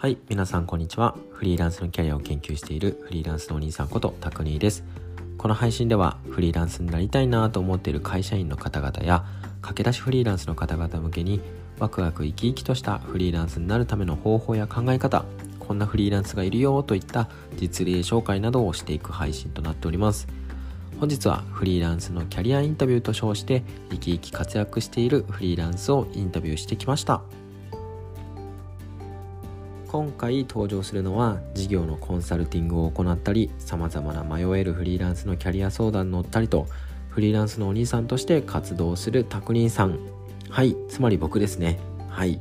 はい、皆さんこんにちは。フリーランスのキャリアを研究しているフリーランスのお兄さんことタクニーです。この配信ではフリーランスになりたいなと思っている会社員の方々や駆け出しフリーランスの方々向けにワクワク生き生きとしたフリーランスになるための方法や考え方、こんなフリーランスがいるよといった実例紹介などをしていく配信となっております。本日はフリーランスのキャリアインタビューと称して生き生き活躍しているフリーランスをインタビューしてきました今回登場するのは事業のコンサルティングを行ったりさまざまな迷えるフリーランスのキャリア相談に乗ったりとフリーランスのお兄さんとして活動するタクニーさん。はいつまり僕ですね。はい。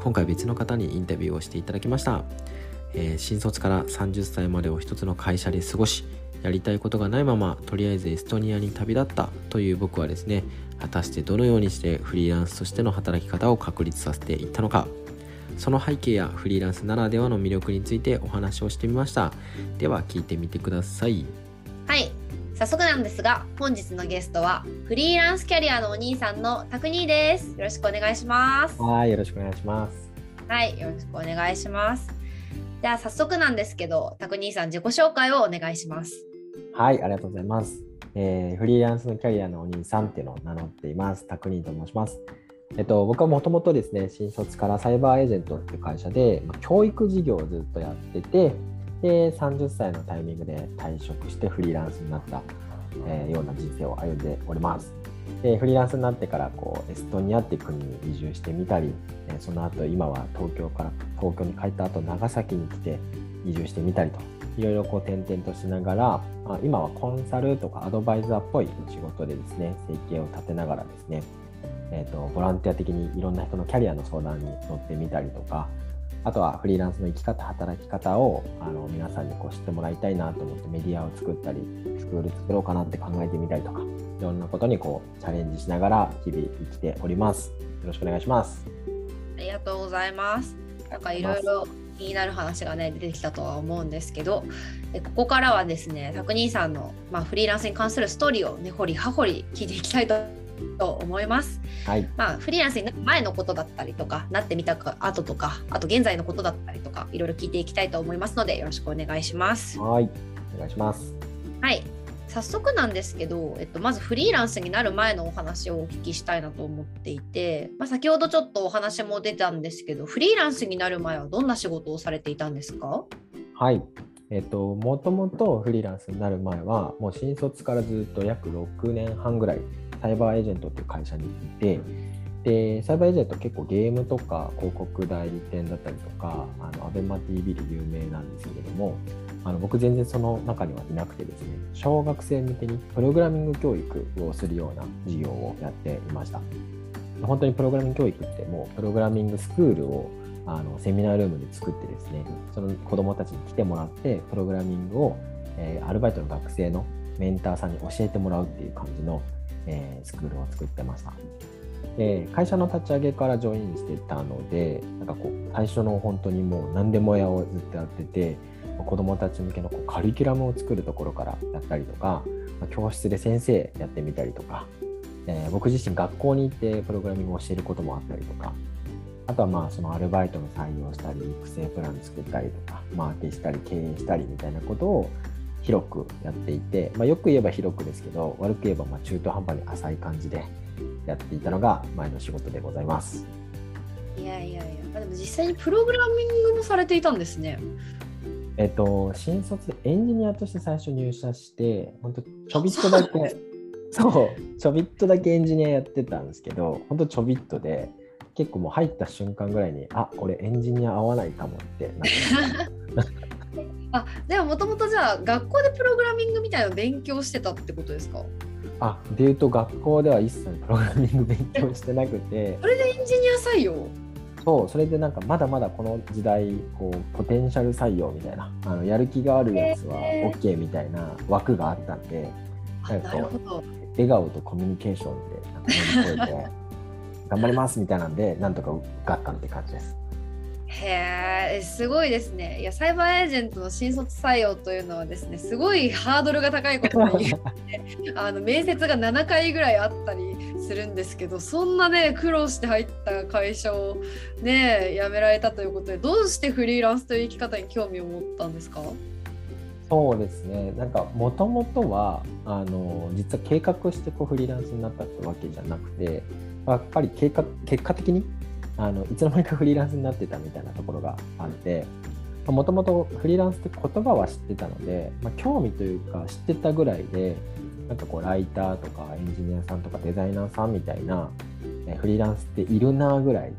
今回別の方にインタビューをしていただきました、えー、新卒から30歳までを一つの会社で過ごしやりたいことがないままとりあえずエストニアに旅立ったという僕はですね果たしてどのようにしてフリーランスとしての働き方を確立させていったのか。その背景やフリーランスならではの魅力についてお話をしてみました。では聞いてみてください。はい。早速なんですが本日のゲストはフリーランスキャリアのお兄さんのタクニーです。よろしくお願いします。はいよろしくお願いします。はいよろしくお願いします。では早速なんですけどタクニーさん自己紹介をお願いします。はい、ありがとうございます。えー、フリーランスのキャリアのお兄さんっていうのを名乗っています。タクニーと申します。えっと、僕はもともとですね、新卒からサイバーエージェントっていう会社で、教育事業をずっとやってて、で、30歳のタイミングで退職してフリーランスになった、えー、ような人生を歩んでおります。でフリーランスになってからこうエストニアっていう国に移住してみたり、えその後今は東京から東京に帰った後長崎に来て移住してみたりといろいろこう転々としながら、あ、今はコンサルとかアドバイザーっぽい仕事でですね、生計を立てながらですね、えーと、ボランティア的にいろんな人のキャリアの相談に乗ってみたりとか、あとはフリーランスの生き方、働き方をあの皆さんにこう知ってもらいたいなと思ってメディアを作ったり、スクール作ろうかなって考えてみたりとか、いろんなことにこうチャレンジしながら日々生きております。よろしくお願いします。ありがとうございます。なんかいろいろ気になる話がね出てきたとは思うんですけどでここからはですね拓兄さんの、まあ、フリーランスに関するストーリーを根、ね、掘り葉掘り聞いていきたいと思います。はい、まあ、フリーランスになる前のことだったりとかなってみたか後とかあと現在のことだったりとかいろいろ聞いていきたいと思いますのでよろしくお願いします。はいお願いします。はい早速なんですけど、えっと、まずフリーランスになる前のお話をお聞きしたいなと思っていて、まあ、先ほどちょっとお話も出たんですけどフリーランスになる前はどんな仕事をされていたんですか？はいえっと、もともとフリーランスになる前はもう新卒からずっと約6年半ぐらいサイバーエージェントっていう会社にいてでサイバーエージェント結構ゲームとか広告代理店だったりとかあのアベマ t v で有名なんですけれどもあの僕全然その中にはいなくてですね小学生向けにプログラミング教育をするような事業をやっていました。本当にプログラミング教育ってもうプログラミングスクールをあのセミナールームで作ってですねその子どもたちに来てもらってプログラミングを、えー、アルバイトの学生のメンターさんに教えてもらうっていう感じの、えー、スクールを作ってました。で会社の立ち上げからジョインしてたのでなんかこう最初の本当にもう何でも屋をずっとやってて子どもたち向けのこうカリキュラムを作るところからやったりとか、教室で先生やってみたりとか、えー、僕自身学校に行ってプログラミングを教えることもあったりとかあとはまあそのアルバイトの採用したり育成プラン作ったりとかマーケしたり経営したりみたいなことを広くやっていて、まあ、よく言えば広くですけど悪く言えばま中途半端に浅い感じでやっていたのが前の仕事でございます。いやいやいや、でも実際にプログラミングもされていたんですね。えっと、新卒エンジニアとして最初入社して、本当ちょびっとだけ、そう、ちょびっとだけエンジニアやってたんですけど、本当ちょびっとで、結構もう入った瞬間ぐらいに、あ、俺エンジニア合わないかもってなって。あ、でももともとじゃあ学校でプログラミングみたいなの勉強してたってことですか？あ、でいうと学校では一切プログラミング勉強してなくて。それでエンジニア採用？そうそれでなんかまだまだこの時代こうポテンシャル採用みたいなあのやる気があるやつは OK みたいな枠があったんで、なんか笑顔とコミュニケーションで乗り越えて頑張りますみたいなんでなんとか受かったって感じです。へえすごいですね。いやサイバーエージェントの新卒採用というのはですねすごいハードルが高いことが言って あの面接が7回ぐらいあったりするんですけどそんなね苦労して入った会社をね辞められたということでどうしてフリーランスという生き方に興味を持ったんですか？そうですねなんかもともとはあの実は計画してこうフリーランスになったってわけじゃなくてやっぱり計画結果的にあのいつの間にかフリーランスになってたみたいなところがあってもともとフリーランスって言葉は知ってたので、まあ、興味というか知ってたぐらいでなんかこうライターとかエンジニアさんとかデザイナーさんみたいなフリーランスっているなぐらい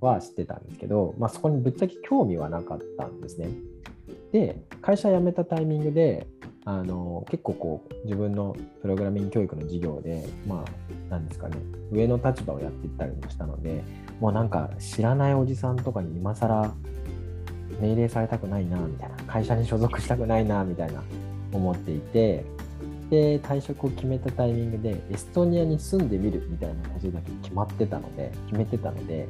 は知ってたんですけど、まあ、そこにぶっちゃけ興味はなかったんですね。で会社辞めたタイミングであの結構こう自分のプログラミング教育の授業でまあ何ですかね上の立場をやっていったりもしたのでもうなんか知らないおじさんとかに今更命令されたくないなみたいな会社に所属したくないなみたいな思っていてで退職を決めたタイミングでエストニアに住んでみるみたいなことだけ決まってたので決めてたので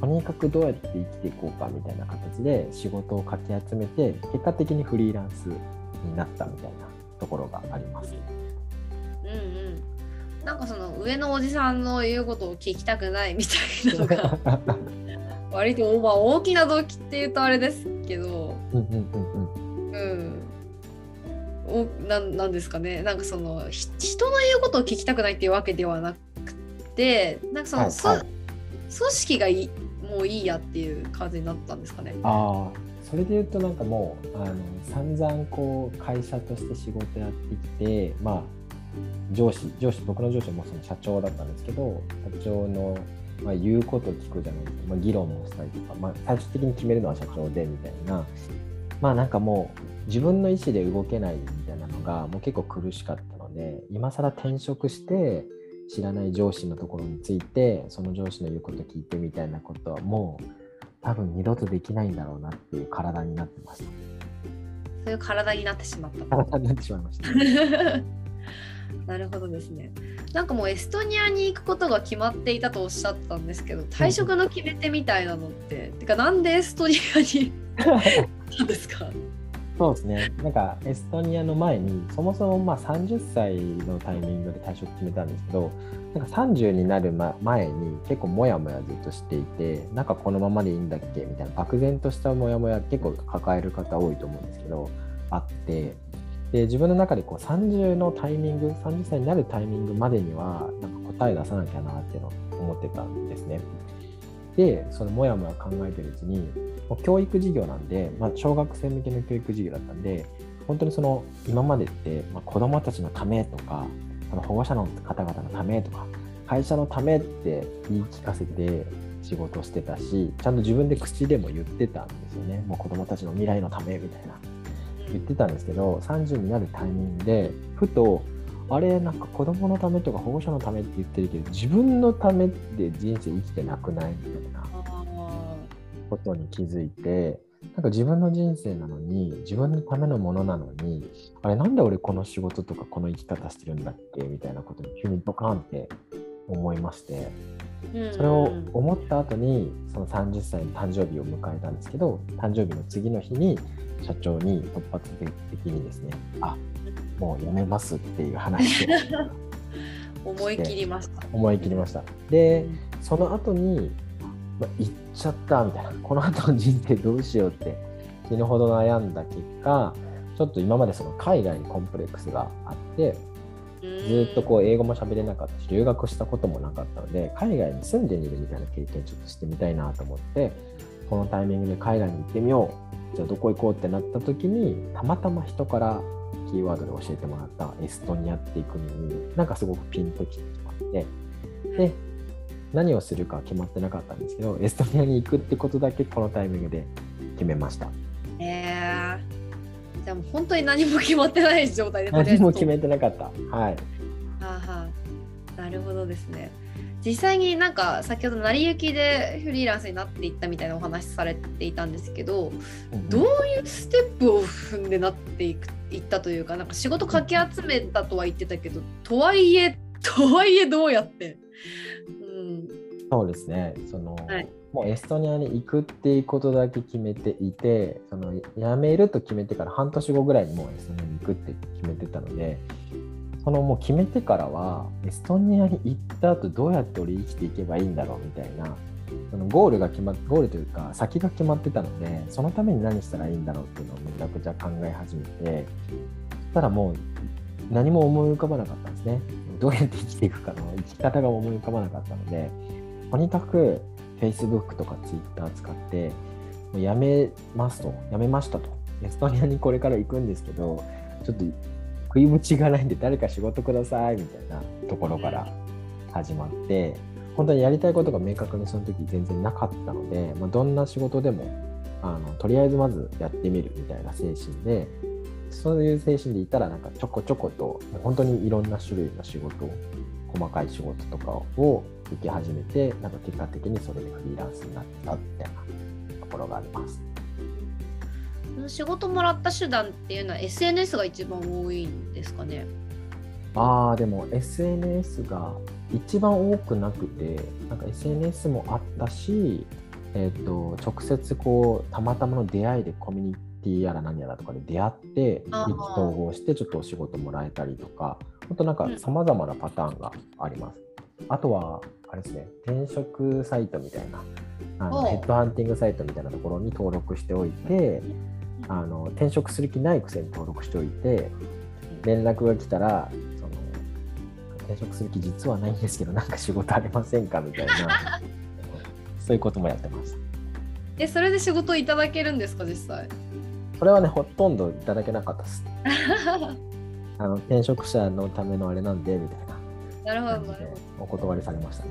とにかくどうやって生きていこうかみたいな形で仕事をかき集めて結果的にフリーランスになったみたいなところがあります。うんうん。なんかその上のおじさんの言うことを聞きたくないみたいなのが 割と、まあ、大きな動機っていうとあれですけど、うんうんうんうん、おななんですかね。なんかその人の言うことを聞きたくないっていうわけではなくてなんかその、はいはい、組織がいいもういいやっていう感じになったんですかね。あそれで言うとなんかもうあの散々こう会社として仕事やってきてまあ上司上司僕の上司もその社長だったんですけど社長の、まあ、言うことを聞くじゃないですか、まあ、議論もしたりとか、まあ、最終的に決めるのは社長でみたいなまあなんかもう自分の意思で動けないみたいなのがもう結構苦しかったので今更転職して知らない上司のところについてその上司の言うこと聞いてみたいなことはもう多分二度とできないんだろうなっていう体になってました。そういう体になってしまった。体になってしまいました。なるほどですね。なんかもうエストニアに行くことが決まっていたとおっしゃったんですけど退職の決め手みたいなのって、てかなんでエストニアになんですか？そうですね。なんかエストニアの前にそもそもまあ30歳のタイミングで退職決めたんですけどなんか30になる前に結構モヤモヤずっとしていてなんかこのままでいいんだっけ？みたいな漠然としたモヤモヤ結構抱える方多いと思うんですけどあってで自分の中でこう30のタイミング30歳になるタイミングまでにはなんか答え出さなきゃなっていうのを思ってたんですね。でそのモヤモヤ考えてるうちに教育事業なんで、まあ、小学生向けの教育事業だったんで本当にその今までって、まあ、子どもたちのためとかあの保護者の方々のためとか会社のためって言い聞かせて仕事してたしちゃんと自分で口でも言ってたんですよね。もう子どもたちの未来のためみたいな。言ってたんですけど30になるタイミングでふとあれなんか子供のためとか保護者のためって言ってるけど自分のためで人生生きてなくないみたいな。ことに気づいてなんか自分の人生なのに自分のためのものなのにあれなんで俺この仕事とかこの生き方してるんだっけ？みたいなことに急にドカンって思いましてそれを思った後にその30歳の誕生日を迎えたんですけど誕生日の次の日に社長に突発的にですねあもうやめますっていう話を 思い切りました。思い切りました。で、うん、その後に、まあ、行っちゃったみたいな。この後の人生どうしようって死ぬほど悩んだ結果ちょっと今までその海外にコンプレックスがあってずっとこう英語も喋れなかったし留学したこともなかったので海外に住んでみるみたいな経験ちょっとしてみたいなと思ってこのタイミングで海外に行ってみよう。じゃあどこ行こうってなった時にたまたま人からキーワードで教えてもらったエストニアっていう国になんかすごくピンときてしまってで何をするか決まってなかったんですけどエストニアに行くってことだけこのタイミングで決めました。えーじゃあもう本当に何も決まってない状態で何も決めてなかった。はい。はあはあ、なるほどですね。実際になんか先ほど成り行きでフリーランスになっていったみたいなお話されていたんですけど、うん、どういうステップを踏んでなっていくいったというかなんか仕事かき集めたとは言ってたけどとはいえとはいえどうやって、うん、そうですね。その、はい、もうエストニアに行くっていうことだけ決めていてその辞めると決めてから半年後ぐらいにもうエストニアに行くって決めてたのでそのもう決めてからはエストニアに行った後どうやって俺生きていけばいいんだろうみたいなそのゴールが決まっゴールというか先が決まってたのでそのために何したらいいんだろうっていうのをめちゃくちゃ考え始めてそしたらもう何も思い浮かばなかったんですね。どうやって生きていくかの生き方が思い浮かばなかったのでとにかく Facebook とか Twitter 使ってもうやめますとやめましたと。エストニアにこれから行くんですけどちょっと食いぶちがないんで誰か仕事くださいみたいなところから始まって本当にやりたいことが明確にその時全然なかったので、まあ、どんな仕事でもあのとりあえずまずやってみるみたいな精神でそういう精神でいたらなんかちょこちょこと本当にいろんな種類の仕事細かい仕事とかを受け始めてなんか結果的にそれでフリーランスになったみたいなところがあります。仕事もらった手段っていうのは SNS が一番多いんですかね？ああでも SNS が一番多くなくてなんか SNS もあったし、えーと、直接こうたまたまの出会いでコミュニティやら何やらとかで出会って意気投合してちょっとお仕事もらえたりとか本当なんかさまざまなパターンがあります。あとはあれですね転職サイトみたいなあのヘッドハンティングサイトみたいなところに登録しておいてあの転職する気ないくせに登録しておいて連絡が来たらその転職する気実はないんですけどなんか仕事ありませんかみたいな そういうこともやってましたえそれで仕事いただけるんですか実際？それはねほとんどいただけなかったです。あの転職者のためのあれなんでみたいななるほどお断りされましたね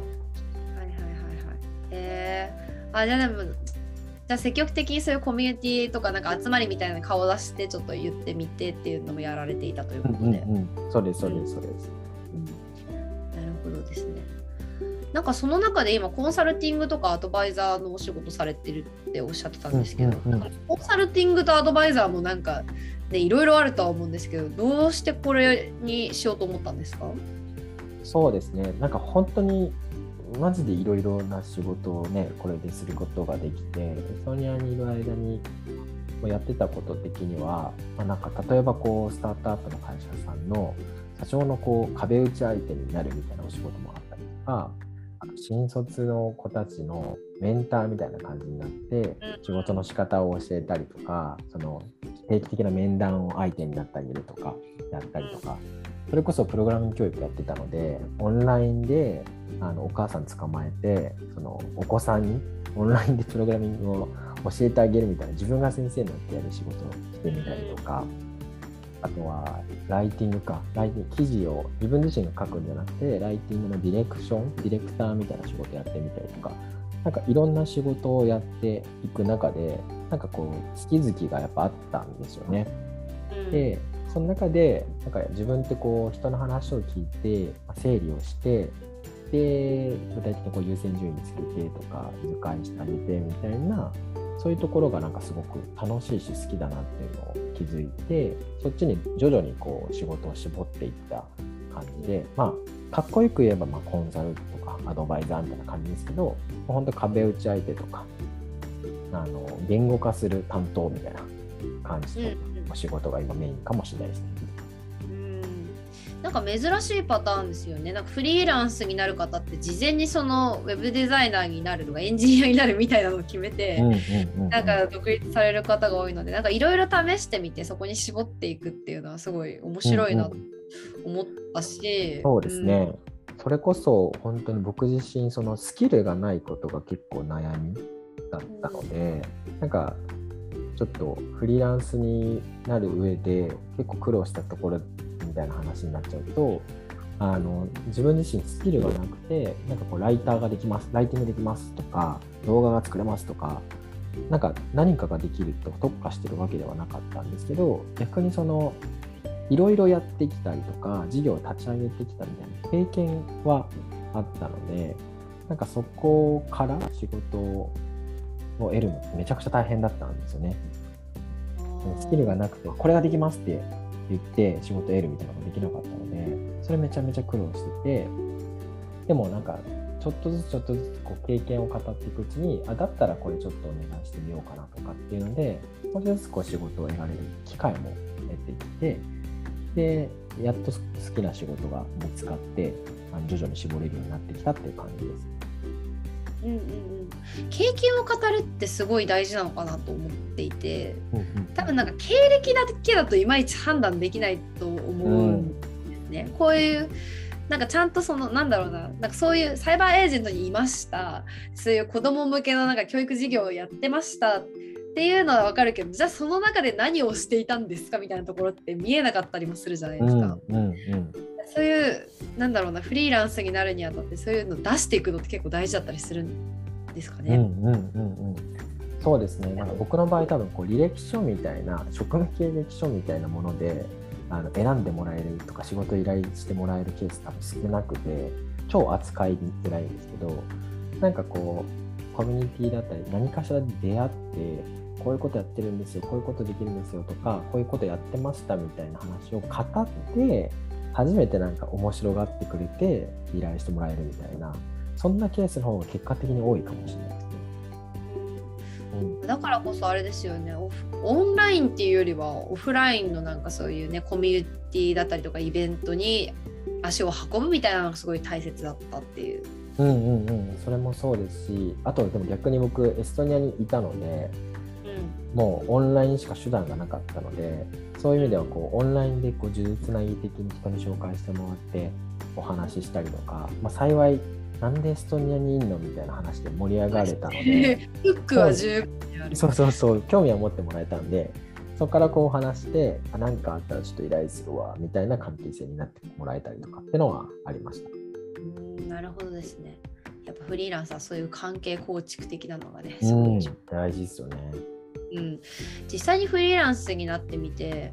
はいはいはいはいえー、あじゃあでもじゃあ積極的にそういうコミュニティとかなんか集まりみたいな顔出してちょっと言ってみてっていうのもやられていたということで。うんうんうん、そうですそうですそうです、うん。なるほどですね。なんかその中で今コンサルティングとかアドバイザーのお仕事されてるっておっしゃってたんですけど、うんうんうん、コンサルティングとアドバイザーもなんかねいろいろあるとは思うんですけどどうしてこれにしようと思ったんですかそうですね。なんか本当にマジでいろいろな仕事をね、これですることができて、エストニアにいる間にやってたこと的には、まあ、なんか例えばこうスタートアップの会社さんの社長のこう壁打ち相手になるみたいなお仕事もあったりとか、新卒の子たちのメンターみたいな感じになって仕事の仕方を教えたりとかその定期的な面談を相手になったりとかやったりとかそれこそプログラミング教育やってたのでオンラインであのお母さん捕まえてそのお子さんにオンラインでプログラミングを教えてあげるみたいな自分が先生になってやる仕事をしてみたりとかあとはライティングかライティング記事を自分自身が書くんじゃなくてライティングのディレクションディレクターみたいな仕事やってみたりとかなんかいろんな仕事をやっていく中でなんかこう好き好きがやっぱあったんですよね。でその中でなんか自分ってこう人の話を聞いて整理をしてで具体的にこう優先順位につけてとか図解してあげてみたいなそういうところがなんかすごく楽しいし好きだなっていうのを気づいてそっちに徐々にこう仕事を絞っていった感じでまあかっこよく言えばまコンサルとかアドバイザーみたいな感じですけど本当壁打ち相手とかあの言語化する担当みたいな感じのお仕事が今メインかもしれないですね。なんか珍しいパターンですよね。なんかフリーランスになる方って事前にそのウェブデザイナーになるとかエンジニアになるみたいなのを決めて、なんか独立される方が多いのでなんかいろいろ試してみてそこに絞っていくっていうのはすごい面白いなと思ったし、そうですね、うん、それこそ本当に僕自身そのスキルがないことが結構悩みだったので、うん、なんかちょっとフリーランスになる上で結構苦労したところみたいな話になっちゃうとあの自分自身スキルがなくてなんかこうライターができますライティングできますとか動画が作れますとかなんか何かができると特化してるわけではなかったんですけど逆にそのいろいろやってきたりとか事業を立ち上げてきたみたいな経験はあったのでなんかそこから仕事を得るのってめちゃくちゃ大変だったんですよね。スキルがなくてこれができますって言って仕事得るみたいなのができなかったのでそれめちゃめちゃ苦労しててでもなんかちょっとずつちょっとずつこう経験を語っていくうちにあだったらこれちょっとお願いしてみようかなとかっていうので少しずつこう仕事を得られる機会も得てきてでやっと好きな仕事が見つかってあの徐々に絞れるようになってきたっていう感じです。うんうんうん、経験を語るってすごい大事なのかなと思っていて、多分なんか経歴だけだといまいち判断できないと思うんですね。うん、こういうなんかちゃんとそのなんだろうな。なんかそういうサイバーエージェントにいました。そういう子ども向けのなんか教育事業をやってました。っていうのは分かるけどじゃあその中で何をしていたんですかみたいなところって見えなかったりもするじゃないですか。うんうんうん、そういうなんだろうなフリーランスになるにあたってそういうの出していくのって結構大事だったりするんですかね。うんうんうんうんそうですねなんか僕の場合多分こう履歴書みたいな職務経歴書みたいなものであの選んでもらえるとか仕事依頼してもらえるケース多分少なくて超扱いづらいんですけどなんかこうコミュニティだったり何かしら出会ってこういうことやってるんですよこういうことできるんですよとかこういうことやってましたみたいな話を語って初めてなんか面白がってくれて依頼してもらえるみたいなそんなケースの方が結果的に多いかもしれないですね。だからこそあれですよねオンラインっていうよりはオフラインのなんかそういうねコミュニティだったりとかイベントに足を運ぶみたいなのがすごい大切だったっていう。うんうんうんそれもそうですしあとでも逆に僕エストニアにいたので、うん、もうオンラインしか手段がなかったのでそういう意味ではこうオンラインでこう呪術つなぎ的に人に紹介してもらってお話ししたりとか、まあ、幸いなんでエストニアにいんのみたいな話で盛り上がれたので フックは十分そうそうそう興味は持ってもらえたんでそこからこう話して何かあったらちょっと依頼するわみたいな関係性になってもらえたりとかっていうのはありました。うんなるほどですね。やっぱフリーランスはそういう関係構築的なのがねすごい大事ですよねうん、実際にフリーランスになってみて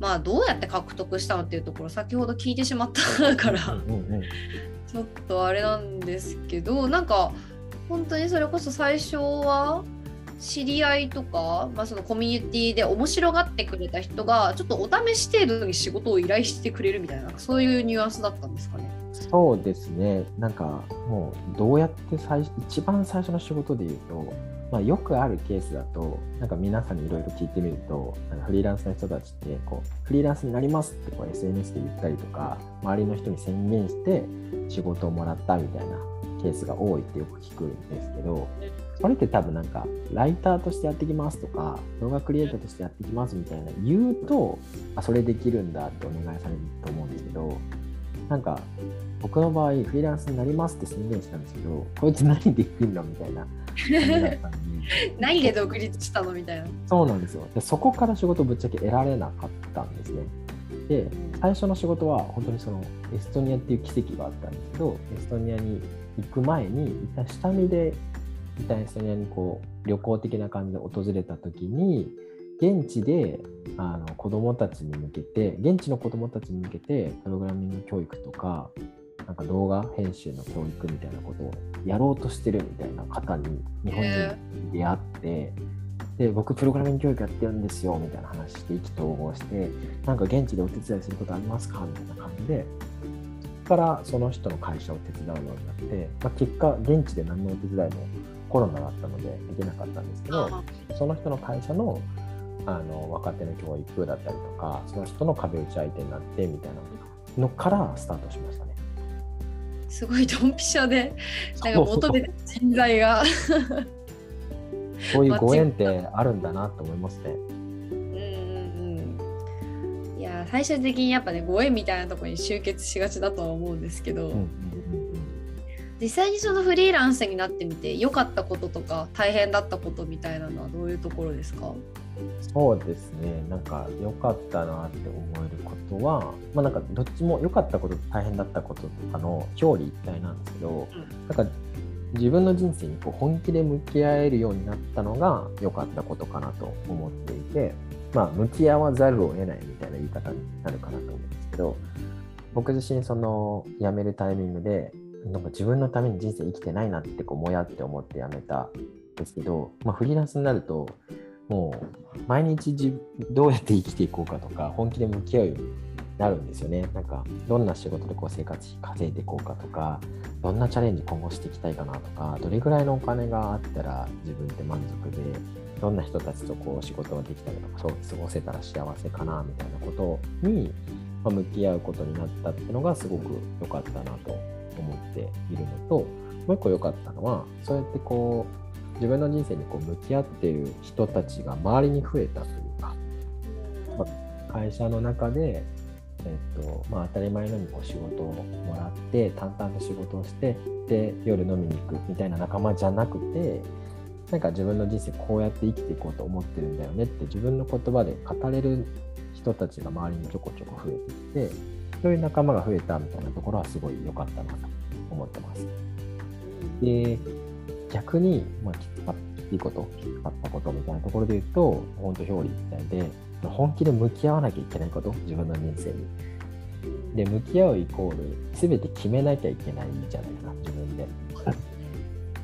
まあどうやって獲得したのっていうところ先ほど聞いてしまったから。ちょっとあれなんですけどなんか本当にそれこそ最初は知り合いとか、まあ、そのコミュニティで面白がってくれた人がちょっとお試し程度に仕事を依頼してくれるみたいなそういうニュアンスだったんですかね。そうですね。なんかもうどうやって最一番最初の仕事で言うとまあ、よくあるケースだと、なんか皆さんにいろいろ聞いてみると、なんかフリーランスの人たちってこう、フリーランスになりますってこう SNS で言ったりとか、周りの人に宣言して仕事をもらったみたいなケースが多いってよく聞くんですけど、それって多分なんか、ライターとしてやってきますとか、動画クリエイターとしてやってきますみたいな言うと、あ、それできるんだってお願いされると思うんですけど、なんか僕の場合フリーランスになりますって宣言したんですけどこいつ何できんのみたいな 何で独立したのみたいな。そうなんですよ。でそこから仕事ぶっちゃけ得られなかったんですね。で最初の仕事は本当にそのエストニアっていう奇跡があったんですけどエストニアに行く前に一旦下見で一旦エストニアにこう旅行的な感じで訪れた時に現地であの子どもたちに向けて現地の子どもたちに向けてプログラミング教育とかなんか動画編集の教育みたいなことをやろうとしてるみたいな方に日本人に出会って、で僕プログラミング教育やってるんですよみたいな話して意気投合してなんか現地でお手伝いすることありますかみたいな感じでからその人の会社を手伝うようになって、まあ、結果現地で何のお手伝いもコロナだったのでできなかったんですけどその人の会社のあの若手の教育だったりとかその人の壁打ち相手になってみたいなのからスタートしましたね。すごいドンピシャでなんか求めて人材が。そういうご縁ってあるんだなと思いますね。うんうんいや最終的にやっぱねご縁みたいなところに集結しがちだとは思うんですけど、うんうんうん、実際にそのフリーランスになってみて良かったこととか大変だったことみたいなのはどういうところですか？そうですね、なんか良かったなって思えることは、まあ、なんかどっちも良かったことと大変だったこととかの表裏一体なんですけど、うん、なんか自分の人生にこう本気で向き合えるようになったのが良かったことかなと思っていて、まあ、向き合わざるを得ないみたいな言い方になるかなと思うんですけど、僕自身その辞めるタイミングで、なんか自分のために人生生きてないなってこうもやって思って辞めたんですけど、まあ、フリーランスになるともう毎日どうやって生きていこうかとか本気で向き合うようになるんですよね。なんかどんな仕事でこう生活費稼いでいこうかとかどんなチャレンジ今後していきたいかなとかどれぐらいのお金があったら自分で満足でどんな人たちとこう仕事ができたりとかそう過ごせたら幸せかなみたいなことに、向き合うことになったっていうのがすごく良かったなと思っているのともう一個良かったのはそうやってこう自分の人生にこう向き合っている人たちが周りに増えたというか、まあ、会社の中でえっとまあ、当たり前のようにこう仕事をもらって淡々と仕事をしてで夜飲みに行くみたいな仲間じゃなくてなんか自分の人生こうやって生きていこうと思ってるんだよねって自分の言葉で語れる人たちが周りにちょこちょこ増えてきてそういう仲間が増えたみたいなところはすごい良かったなと思ってます。で逆に、まあ、きつかいいこときつかったことみたいなところで言うと本当表裏一体で本気で向き合わなきゃいけないこと自分の人生に。で向き合うイコール全て決めなきゃいけないんじゃないか自分で。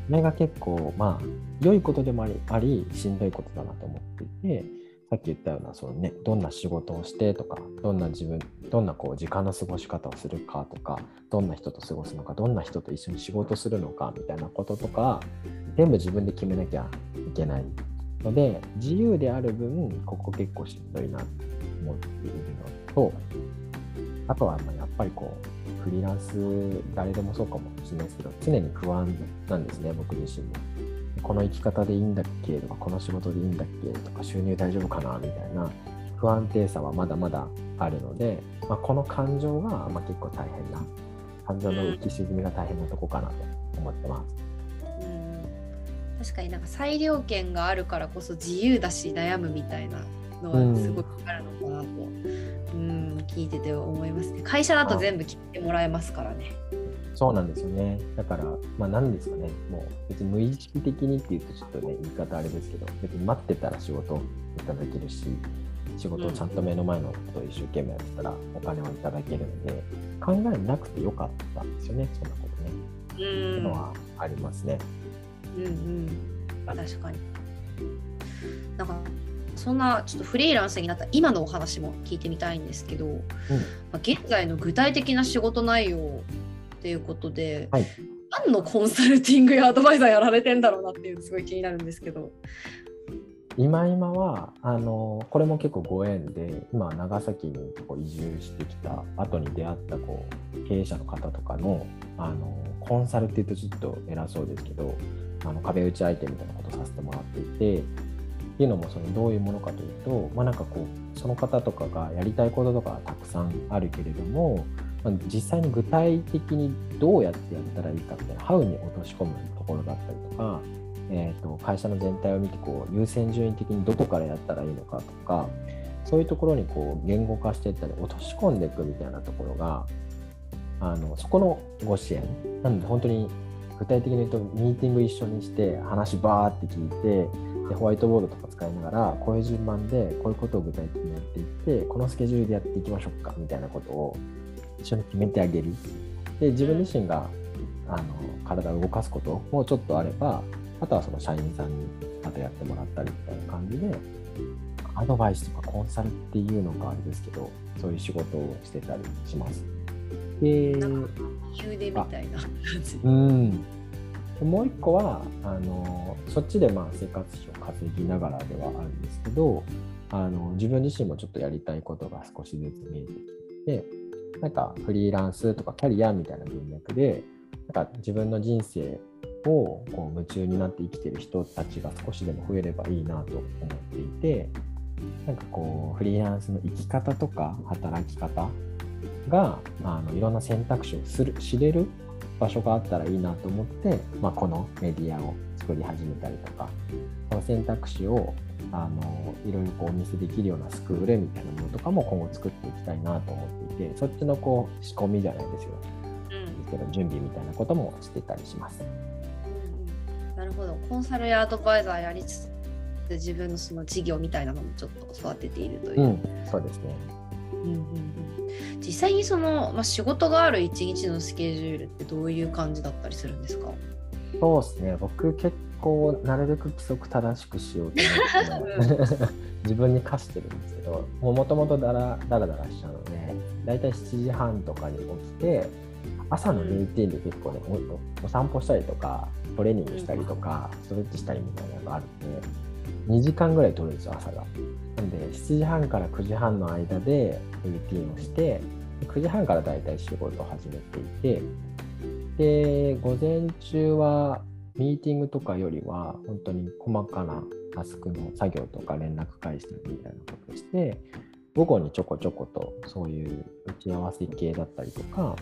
それが結構まあ良いことでもありありしんどいことだなと思っていてさっき言ったようなその、ね、どんな仕事をしてとかどんな自分どんなこう時間の過ごし方をするかとかどんな人と過ごすのかどんな人と一緒に仕事するのかみたいなこととか全部自分で決めなきゃいけないので自由である分ここ結構しんどいなと思っているのとあとはまやっぱりこうフリーランス誰でもそうかもしれないですけど常に不安なんですね僕自身も。この生き方でいいんだっけとかこの仕事でいいんだっけとか収入大丈夫かなみたいな不安定さはまだまだあるので、まあ、この感情がま結構大変な感情の浮き沈みが大変なとこかなと思ってます。確かになんか裁量権があるからこそ自由だし悩むみたいなのはすごくあるのかなと、うん、聞いてて思いますね。会社だと全部決めてもらえますからね。そうなんですよね。だからまあ何ですかね。もう別に無意識的にっていうとちょっとね言い方あれですけど別に待ってたら仕事いただけるし仕事をちゃんと目の前のことを一生懸命やってたらお金をいただけるので考えなくてよかったんですよねそんなことね。っていうのはありますね。うんうん。確かに。なんかそんなちょっとフリーランスになった今のお話も聞いてみたいんですけど、うん、まあ、現在の具体的な仕事内容っていうことで、はい、何のコンサルティングやアドバイザーやられてんだろうなっていうのすごい気になるんですけど。今今はあのこれも結構ご縁で今長崎にこう移住してきた後に出会ったこう経営者の方とかのあのコンサルっていうとちょっと偉そうですけどあの壁打ち相手みたいなことをさせてもらっていてっていうのもそのどういうものかというと、まあ、なんかこうその方とかがやりたいこととかたくさんあるけれども、まあ、実際に具体的にどうやってやったらいいかみたいなハウに落とし込むところだったりとか、えー、と会社の全体を見てこう優先順位的にどこからやったらいいのかとかそういうところにこう言語化していったり落とし込んでいくみたいなところがあのそこのご支援なので本当に具体的に言うとミーティング一緒にして話バーって聞いてでホワイトボードとか使いながらこういう順番でこういうことを具体的にやっていってこのスケジュールでやっていきましょうかみたいなことを一緒に決めてあげるで自分自身があの体を動かすこともちょっとあればあとはその社員さんにまたやってもらったりみたいな感じでアドバイスとかコンサルっていうのがあれですけどそういう仕事をしてたりします。で急でみたいな感じ。うんもう一個はあのそっちでまあ生活費を稼ぎながらではあるんですけどあの自分自身もちょっとやりたいことが少しずつ見えてきてなんかフリーランスとかキャリアみたいな文脈でなんか自分の人生をこう夢中になって生きてる人たちが少しでも増えればいいなと思っていてなんかこうフリーランスの生き方とか働き方があのいろんな選択肢をする知れる場所があったらいいなと思って、まあ、このメディアを作り始めたりとかその選択肢をあのいろいろこうお見せできるようなスクールみたいなかも今後作っていきたいなと思っていてそっちのこう仕込みじゃないですよ、うん、ですけど準備みたいなこともしてたりします。うん、なるほど。コンサルやアドバイザーやりつつ自分のその事業みたいなのもちょっと育てているという。うん、そうですね、うんうんうん。実際にその、まあ、仕事がある一日のスケジュールってどういう感じだったりするんですか？そうですね。僕結構なるべく規則正しくしようと思って 自分に課してるんですけどもともとだらだらだらしちゃうので大体7時半とかに起きて朝のルーティンで結構ねお散歩したりとかトレーニングしたりとかストレッチしたりみたいなのがあるんで2時間ぐらい取るんですよ朝が。なんで7時半から9時半の間でルーティンをして9時半からだいたい仕事を始めていてで午前中はミーティングとかよりは本当に細かなタスクの作業とか連絡返したりみたいなことをして午後にちょこちょことそういう打ち合わせ系だったりとか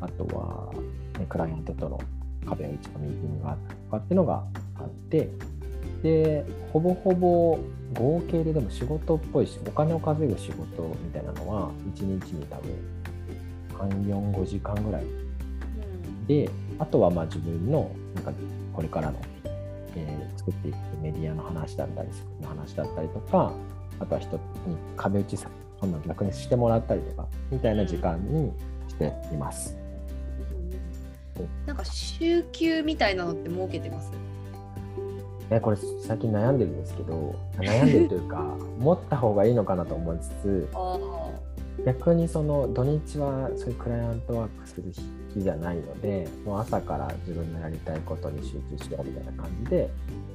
あとは、ね、クライアントとの壁打ちのミーティングがあったりとかっていうのがあってでほぼほぼ合計ででも仕事っぽいしお金を稼ぐ仕事みたいなのは1日に多分345時間ぐらい。であとはまあ自分のなんかこれからの、えー、作っていくメディアの話だったり作りの話だったりとかあとは人に壁打ちさそんな逆にしてもらったりとかみたいな時間にしています。なんか週休みたいなのって設けてます？えこれ最近悩んでるんですけど悩んでるというか 持った方がいいのかなと思いつつ逆にその土日はそういうクライアントワークする日じゃないのでもう朝から自分のやりたいことに集中しようみたいな感じで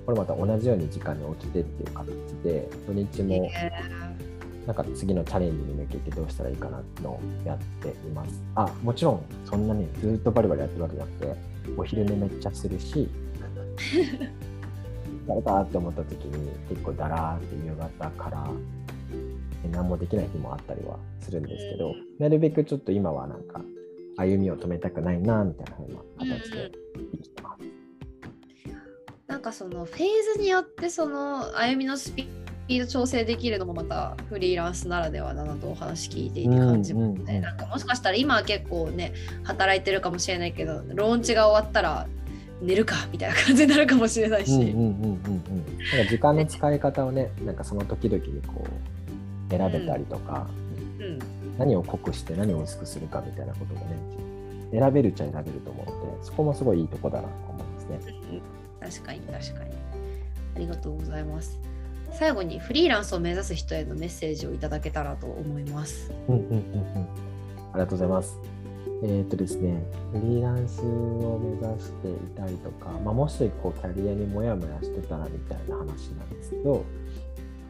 これまた同じように時間に起きてっていう形で土日もなんか次のチャレンジに向けてどうしたらいいかなってのをやっています。あもちろんそんなにずっとバリバリやってるわけじゃなくてお昼寝めっちゃするし 誰かって思った時に結構だらーって夕方から何もできない日もあったりはするんですけど、なるべくちょっと今はなんか歩みを止めたくないなみたいなふうな形で生きてます。なんかそのフェーズによってその歩みのスピード調整できるのもまたフリーランスならではだなとお話聞いていて感じもね、なんかもしかしたら今は結構ね働いてるかもしれないけどローンチが終わったら寝るかみたいな感じになるかもしれないし。時間の使い方をねなんかその時々にこう選べたりとか、うん、うん、何を濃くして何を薄くするかみたいなことがね選べるっちゃ選べると思うのでそこもすごいいいとこだなと思いますね。確かに確かにありがとうございます。最後にフリーランスを目指す人へのメッセージをいただけたらと思います。うんうんうんうん。ありがとうございます。えー、っとですね、フリーランスを目指していたりとか、まあ、もしこうキャリアにモヤモヤしてたらみたいな話なんですけど、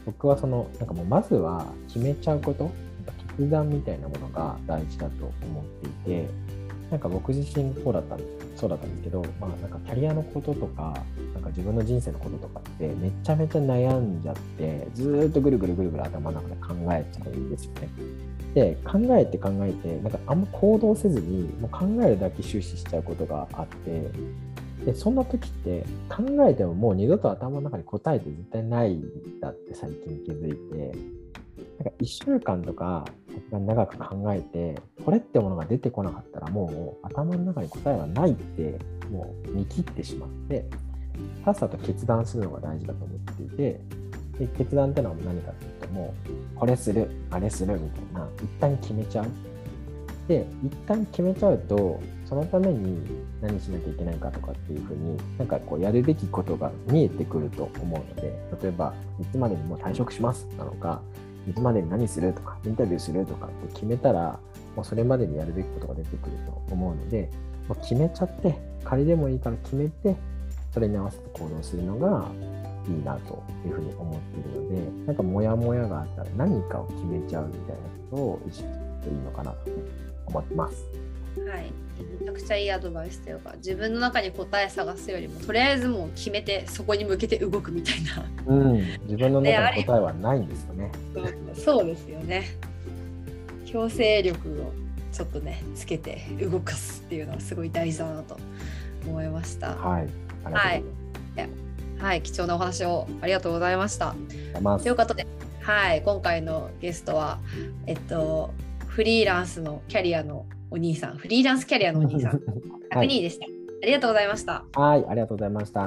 僕はその、なんかもうまずは決めちゃうこと、決断みたいなものが大事だと思っていて、なんか僕自身そうだったんですそうだったんですけど、まあ、なんかキャリアのこととか、なんか自分の人生のこととかってめちゃめちゃ悩んじゃって、ずっとぐるぐるぐるぐる頭の中で考えちゃうんですよね。で考えて考えてなんかあんま行動せずにもう考えるだけ終始しちゃうことがあってでそんな時って考えてももう二度と頭の中に答えて絶対ないんだって最近気づいてなんか1週間とか長く考えてこれってものが出てこなかったらもう頭の中に答えはないってもう見切ってしまってさっさと決断するのが大事だと思っていてで決断ってのは何かっていうともうこれするあれするみたいな一旦決めちゃう。で一旦決めちゃうとそのために何しなきゃいけないかとかっていうふうになんかこうやるべきことが見えてくると思うので例えばいつまでにもう退職しますなのかいつまでに何するとかインタビューするとかって決めたらもうそれまでにやるべきことが出てくると思うのでもう決めちゃって仮でもいいから決めてそれに合わせて行動するのがいいなというふうに思っているので、なんかモヤモヤがあったら何かを決めちゃうみたいなことを意識するといいのかなと思ってます。はい、めちゃくちゃいいアドバイスというか自分の中に答え探すよりもとりあえずもう決めてそこに向けて動くみたいな、うん、自分の中に答えはないんですよね。そうですよね。強制力をちょっとねつけて動かすっていうのはすごい大事だなと思いました。はい。はい。はい、貴重なお話をありがとうございました。ということで、はい、今回のゲストは、えっと、フリーランスのキャリアのお兄さん、フリーランスキャリアのお兄さん、100人でした、はい。ありがとうございました。はい、ありがとうございました。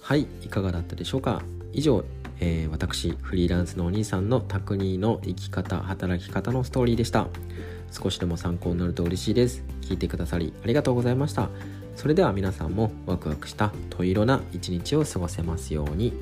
はい、いかがだったでしょうか？以上、えー、私、フリーランスのお兄さんのタクニーの生き方、働き方のストーリーでした。少しでも参考になると嬉しいです聞いてくださりありがとうございましたそれでは皆さんもワクワクしたと色な一日を過ごせますように